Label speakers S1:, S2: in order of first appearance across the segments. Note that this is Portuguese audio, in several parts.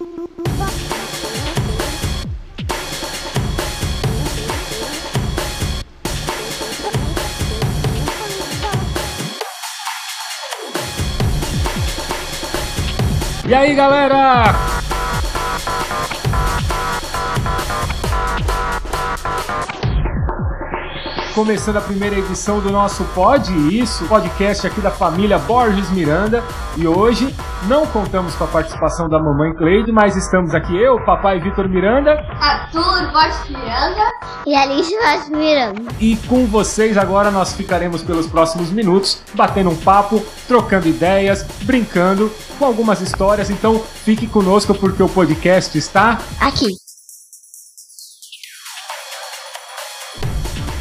S1: E aí, galera? Começando a primeira edição do nosso Pod Isso, podcast aqui da família Borges Miranda. E hoje não contamos com a participação da mamãe Cleide, mas estamos aqui eu, papai Vitor Miranda.
S2: Arthur Borges Miranda.
S3: E Alice Borges Miranda.
S1: E com vocês agora nós ficaremos pelos próximos minutos batendo um papo, trocando ideias, brincando com algumas histórias. Então fique conosco porque o podcast está
S3: Aqui.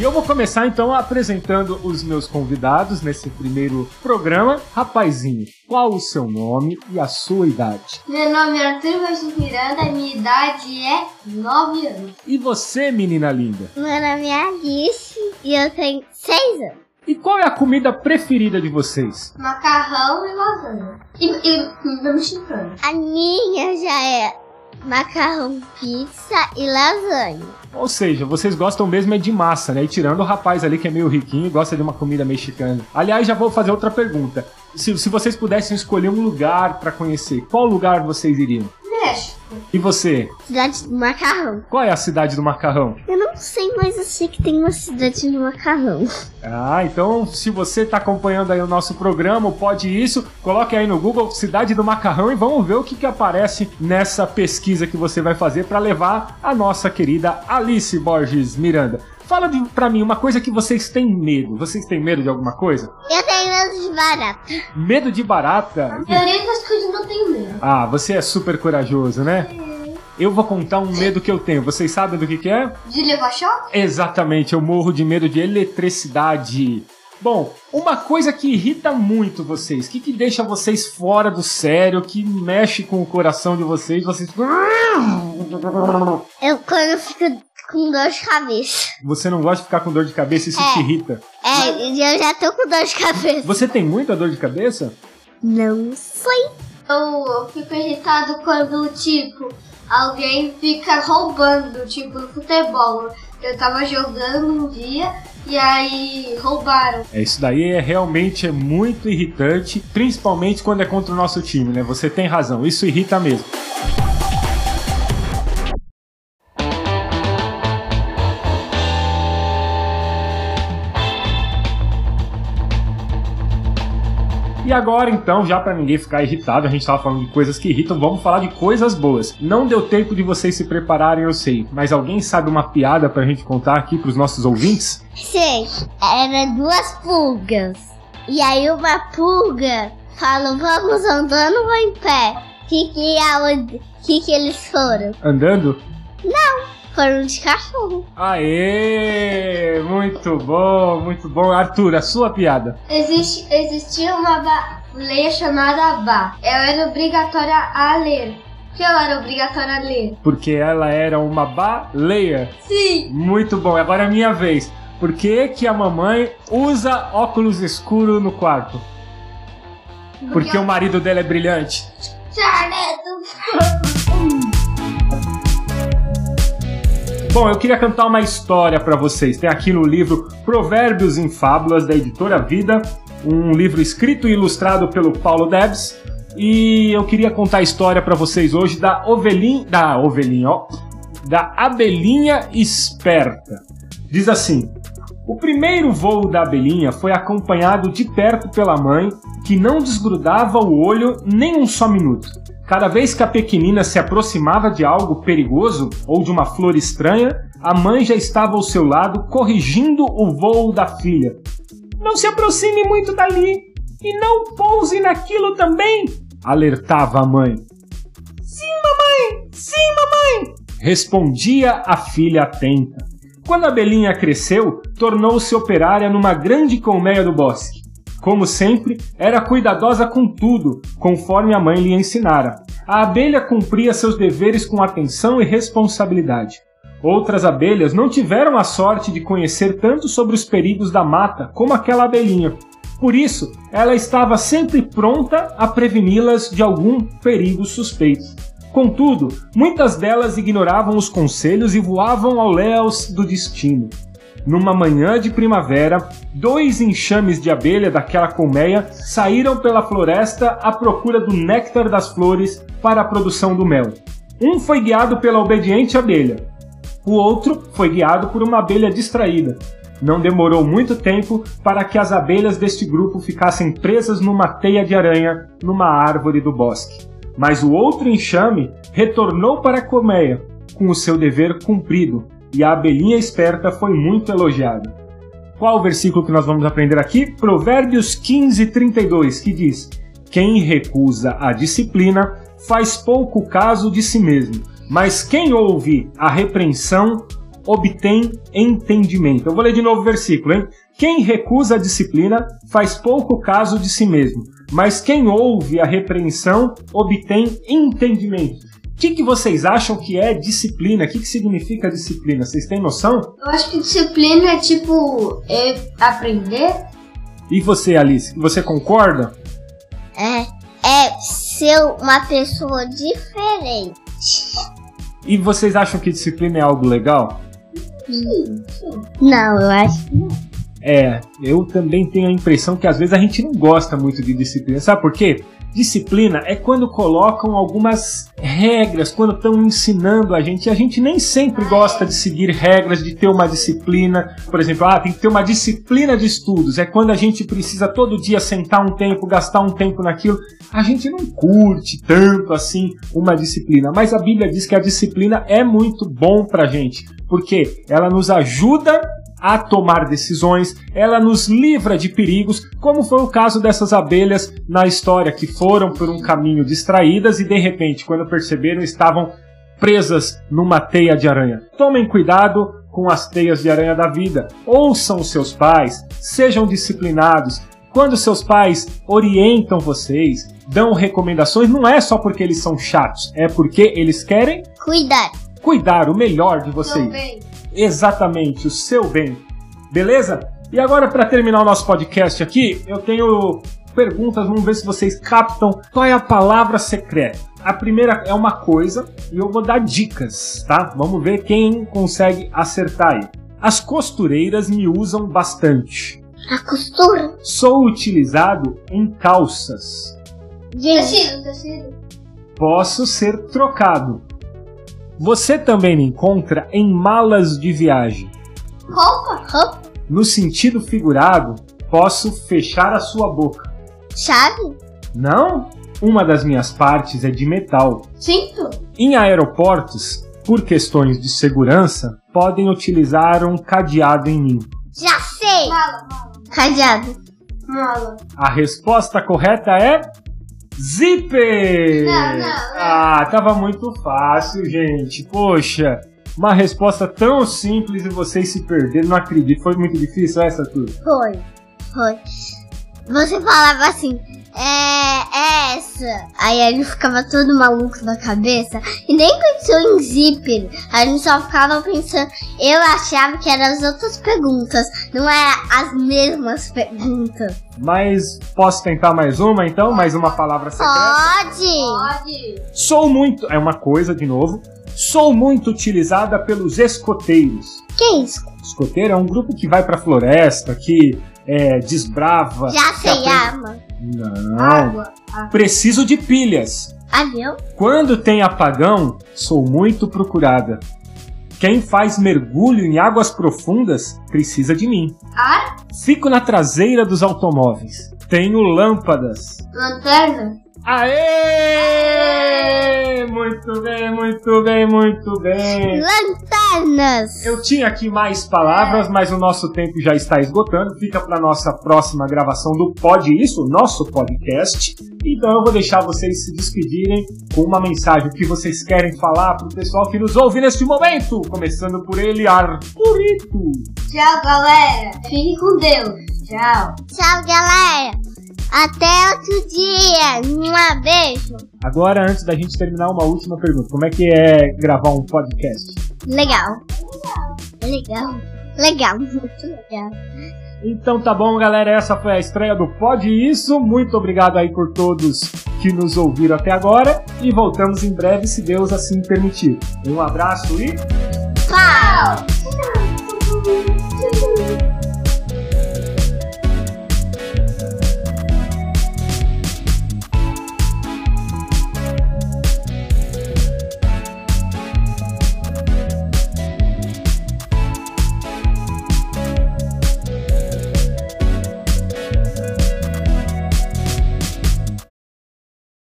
S1: E eu vou começar então apresentando os meus convidados nesse primeiro programa. Rapazinho, qual o seu nome e a sua idade?
S2: Meu nome é Arthur Borges Miranda. Minha idade é 9 anos.
S1: E você, menina linda?
S3: Meu nome é Alice e eu tenho 6 anos.
S1: E qual é a comida preferida de vocês?
S2: Macarrão e lasanha. E, e comida mexicana.
S3: A minha já é macarrão, pizza e lasanha.
S1: Ou seja, vocês gostam mesmo é de massa, né? E tirando o rapaz ali que é meio riquinho e gosta de uma comida mexicana. Aliás, já vou fazer outra pergunta. Se, se vocês pudessem escolher um lugar pra conhecer, qual lugar vocês iriam?
S2: México.
S1: E você?
S3: Cidade do macarrão.
S1: Qual é a cidade do macarrão?
S3: Eu não sei, mas eu sei que tem uma cidade do macarrão.
S1: Ah, então se você está acompanhando aí o nosso programa, Pode Isso, coloque aí no Google Cidade do Macarrão e vamos ver o que, que aparece nessa pesquisa que você vai fazer para levar a nossa querida Alice Borges Miranda. Fala de, pra mim uma coisa que vocês têm medo. Vocês têm medo de alguma coisa?
S3: Eu tenho medo de barata.
S1: Medo de barata?
S2: A maioria das coisas não tem medo.
S1: Ah, você é super corajoso, né? Eu vou contar um medo que eu tenho. Vocês sabem do que, que é?
S2: De levar choque?
S1: Exatamente, eu morro de medo de eletricidade. Bom, uma coisa que irrita muito vocês, que, que deixa vocês fora do sério, que mexe com o coração de vocês, vocês.
S3: Eu quando eu fico com dor de cabeça.
S1: Você não gosta de ficar com dor de cabeça, isso
S3: É.
S1: te irrita.
S3: É, eu já tô com dor de cabeça.
S1: Você tem muita dor de cabeça?
S3: Não sei.
S2: Eu, fico irritado quando, tipo, alguém fica roubando, tipo, no futebol. Eu tava jogando um dia e aí roubaram.
S1: É, isso daí é realmente é muito irritante, principalmente quando é contra o nosso time, né? Você tem razão, isso irrita mesmo. E agora, então, já pra ninguém ficar irritado, a gente tava falando de coisas que irritam, vamos falar de coisas boas. Não deu tempo de vocês se prepararem, eu sei, mas alguém sabe uma piada pra gente contar aqui pros nossos ouvintes?
S3: Sei. Era duas pulgas. E aí uma pulga falou, vamos andando ou em pé? Que que, aonde, que que eles foram?
S1: Andando?
S3: Foram de cachorro.
S1: Aê! Muito bom, muito bom. Arthur, a sua piada.
S2: Existe, existia uma baleia chamada Bá. Ela era obrigatória a ler. Por que ela era obrigatória a ler?
S1: Porque ela era uma baleia.
S2: Sim!
S1: Muito bom, agora é minha vez. Por que, que a mamãe usa óculos escuros no quarto? Porque o marido dela é brilhante.
S2: Charneto!
S1: Bom, eu queria cantar uma história pra vocês. Tem aqui no livro Provérbios em Fábulas da editora Vida, um livro escrito e ilustrado pelo Paulo Debs. E eu queria contar a história pra vocês hoje da ovelhinha, da ovelhinha, ó, da abelhinha esperta. Diz assim: O primeiro voo da abelhinha foi acompanhado de perto pela mãe, que não desgrudava o olho nem um só minuto. Cada vez que a pequenina se aproximava de algo perigoso ou de uma flor estranha, a mãe já estava ao seu lado corrigindo o voo da filha. Não se aproxime muito dali e não pouse naquilo também, alertava a mãe. Sim, mamãe! Sim, mamãe! Respondia a filha atenta. Quando a abelhinha cresceu, tornou-se operária numa grande colmeia do bosque. Como sempre, era cuidadosa com tudo, conforme a mãe lhe ensinara. A abelha cumpria seus deveres com atenção e responsabilidade. Outras abelhas não tiveram a sorte de conhecer tanto sobre os perigos da mata como aquela abelhinha. Por isso, ela estava sempre pronta a preveni-las de algum perigo suspeito. Contudo, muitas delas ignoravam os conselhos e voavam ao léus do destino. Numa manhã de primavera, dois enxames de abelha daquela colmeia saíram pela floresta à procura do néctar das flores para a produção do mel. Um foi guiado pela obediente abelha, o outro foi guiado por uma abelha distraída. Não demorou muito tempo para que as abelhas deste grupo ficassem presas numa teia de aranha numa árvore do bosque. Mas o outro enxame retornou para a colmeia, com o seu dever cumprido, e a abelhinha esperta foi muito elogiada. Qual o versículo que nós vamos aprender aqui? Provérbios 15, 32, que diz: Quem recusa a disciplina faz pouco caso de si mesmo, mas quem ouve a repreensão obtém entendimento. Eu vou ler de novo o versículo, hein? Quem recusa a disciplina faz pouco caso de si mesmo, mas quem ouve a repreensão obtém entendimento. O que, que vocês acham que é disciplina? O que, que significa disciplina? Vocês têm noção?
S2: Eu acho que disciplina é tipo é aprender.
S1: E você, Alice, você concorda?
S3: É, é ser uma pessoa diferente.
S1: E vocês acham que disciplina é algo legal?
S3: Não, eu acho que não.
S1: É, eu também tenho a impressão que às vezes a gente não gosta muito de disciplina. Sabe por quê? Disciplina é quando colocam algumas regras, quando estão ensinando a gente. E a gente nem sempre gosta de seguir regras, de ter uma disciplina. Por exemplo, ah, tem que ter uma disciplina de estudos. É quando a gente precisa todo dia sentar um tempo, gastar um tempo naquilo. A gente não curte tanto assim uma disciplina. Mas a Bíblia diz que a disciplina é muito bom pra gente. Porque ela nos ajuda a tomar decisões, ela nos livra de perigos, como foi o caso dessas abelhas na história que foram por um caminho distraídas e de repente, quando perceberam, estavam presas numa teia de aranha. Tomem cuidado com as teias de aranha da vida. Ouçam seus pais, sejam disciplinados. Quando seus pais orientam vocês, dão recomendações, não é só porque eles são chatos, é porque eles querem
S3: Cuidar.
S1: cuidar o melhor de vocês
S2: Também.
S1: Exatamente o seu bem. Beleza? E agora, para terminar o nosso podcast aqui, eu tenho perguntas, vamos ver se vocês captam qual é a palavra secreta. A primeira é uma coisa e eu vou dar dicas, tá? Vamos ver quem consegue acertar aí. As costureiras me usam bastante.
S3: A costura.
S1: Sou utilizado em calças.
S3: Gente,
S2: Tecido, tecido.
S1: Posso ser trocado. Você também me encontra em malas de viagem.
S2: Roupa.
S3: roupa,
S1: No sentido figurado, posso fechar a sua boca.
S3: chave,
S1: Não? Uma das minhas partes é de metal.
S2: Cinto.
S1: Em aeroportos, por questões de segurança, podem utilizar um cadeado em mim.
S3: já sei.
S2: Mala, mala.
S3: Cadeado.
S2: Mala.
S1: A resposta correta é zíper!
S2: Não, não, não.
S1: Ah, tava muito fácil, gente. Poxa, uma resposta tão simples e vocês se perderam, não acredito. Foi muito difícil essa tudo.
S3: Foi. Foi. Você falava assim, é essa. Aí a gente ficava todo maluco na cabeça e nem pensou em zíper. A gente só ficava pensando. Eu achava que eram as outras perguntas, não eram as mesmas perguntas.
S1: Mas posso tentar mais uma então? Mais uma palavra secreta?
S3: Pode!
S2: Pode.
S1: Sou muito. É uma coisa de novo. Sou muito utilizada pelos escoteiros.
S3: Que isso?
S1: Escoteiro é um grupo que vai pra floresta, que é, desbrava.
S3: Já sei,
S1: aprende-
S3: arma.
S1: Não.
S2: Água.
S1: Preciso de pilhas.
S3: Avião?
S1: Quando tem apagão, sou muito procurada. Quem faz mergulho em águas profundas precisa de mim.
S2: Ar.
S1: Fico na traseira dos automóveis. Tenho lâmpadas.
S2: Lanterna.
S1: Aê! Muito bem, muito bem, muito bem.
S3: Lanternas!
S1: Eu tinha aqui mais palavras, mas o nosso tempo já está esgotando. Fica para nossa próxima gravação do Pod Isso, nosso podcast. Então eu vou deixar vocês se despedirem com uma mensagem que vocês querem falar para o pessoal que nos ouve neste momento. Começando por ele, Arthurito.
S2: Tchau, galera. Fique com Deus. Tchau.
S3: Tchau, galera! Até outro dia! Um beijo!
S1: Agora, antes da gente terminar, uma última pergunta. Como é que é gravar um podcast?
S3: Legal. Legal. Legal, muito legal.
S1: Então tá bom, galera. Essa foi a estreia do Pode Isso. Muito obrigado aí por todos que nos ouviram até agora. E voltamos em breve, se Deus assim permitir. Um abraço e.
S3: Pau!